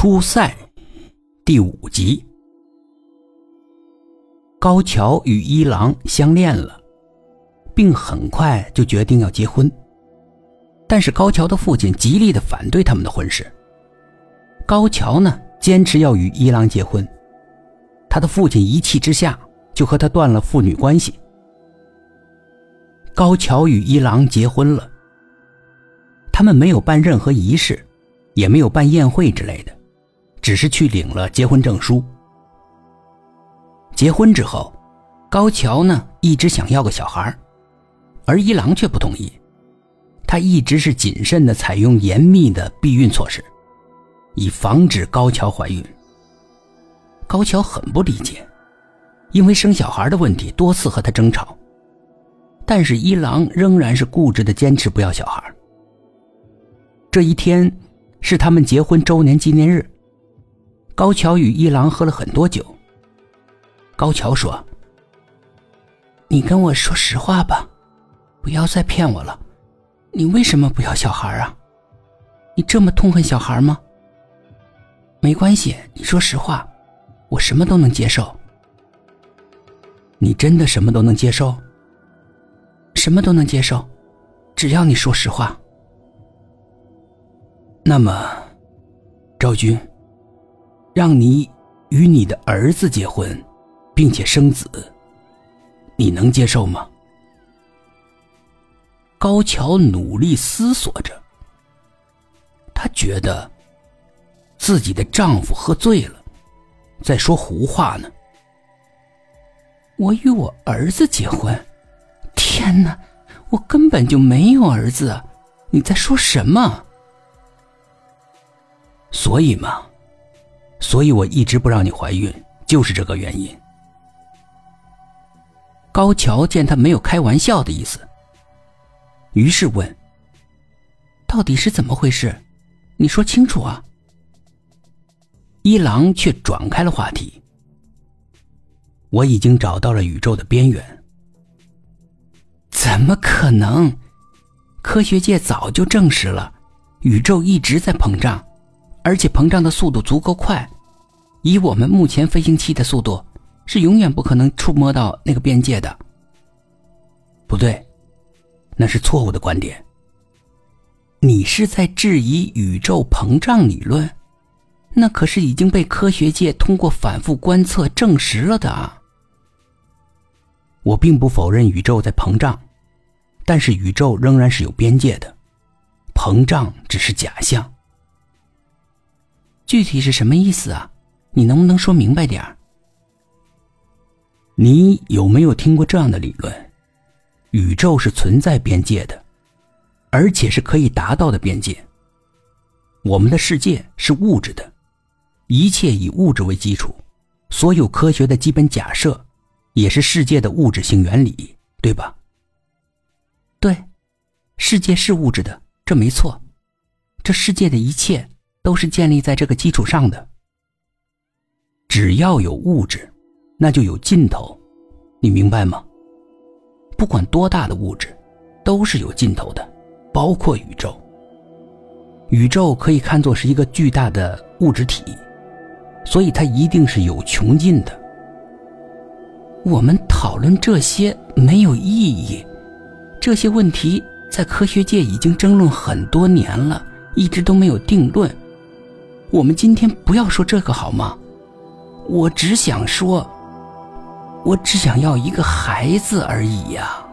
出塞第五集，高桥与一郎相恋了，并很快就决定要结婚。但是高桥的父亲极力的反对他们的婚事。高桥呢，坚持要与一郎结婚，他的父亲一气之下就和他断了父女关系。高桥与一郎结婚了，他们没有办任何仪式。也没有办宴会之类的，只是去领了结婚证书。结婚之后，高桥呢一直想要个小孩，而一郎却不同意。他一直是谨慎的采用严密的避孕措施，以防止高桥怀孕。高桥很不理解，因为生小孩的问题多次和他争吵，但是一郎仍然是固执的坚持不要小孩。这一天。是他们结婚周年纪念日。高桥与一郎喝了很多酒。高桥说：“你跟我说实话吧，不要再骗我了。你为什么不要小孩啊？你这么痛恨小孩吗？没关系，你说实话，我什么都能接受。你真的什么都能接受？什么都能接受，只要你说实话。”那么，昭君，让你与你的儿子结婚，并且生子，你能接受吗？高桥努力思索着，她觉得自己的丈夫喝醉了，在说胡话呢。我与我儿子结婚？天哪，我根本就没有儿子！你在说什么？所以嘛，所以我一直不让你怀孕，就是这个原因。高桥见他没有开玩笑的意思，于是问：“到底是怎么回事？你说清楚啊！”一郎却转开了话题：“我已经找到了宇宙的边缘。怎么可能？科学界早就证实了，宇宙一直在膨胀。”而且膨胀的速度足够快，以我们目前飞行器的速度，是永远不可能触摸到那个边界的。不对，那是错误的观点。你是在质疑宇宙膨胀理论？那可是已经被科学界通过反复观测证实了的啊！我并不否认宇宙在膨胀，但是宇宙仍然是有边界的，膨胀只是假象。具体是什么意思啊？你能不能说明白点儿？你有没有听过这样的理论？宇宙是存在边界的，而且是可以达到的边界。我们的世界是物质的，一切以物质为基础，所有科学的基本假设也是世界的物质性原理，对吧？对，世界是物质的，这没错。这世界的一切。都是建立在这个基础上的。只要有物质，那就有尽头，你明白吗？不管多大的物质，都是有尽头的，包括宇宙。宇宙可以看作是一个巨大的物质体，所以它一定是有穷尽的。我们讨论这些没有意义，这些问题在科学界已经争论很多年了，一直都没有定论。我们今天不要说这个好吗？我只想说，我只想要一个孩子而已呀。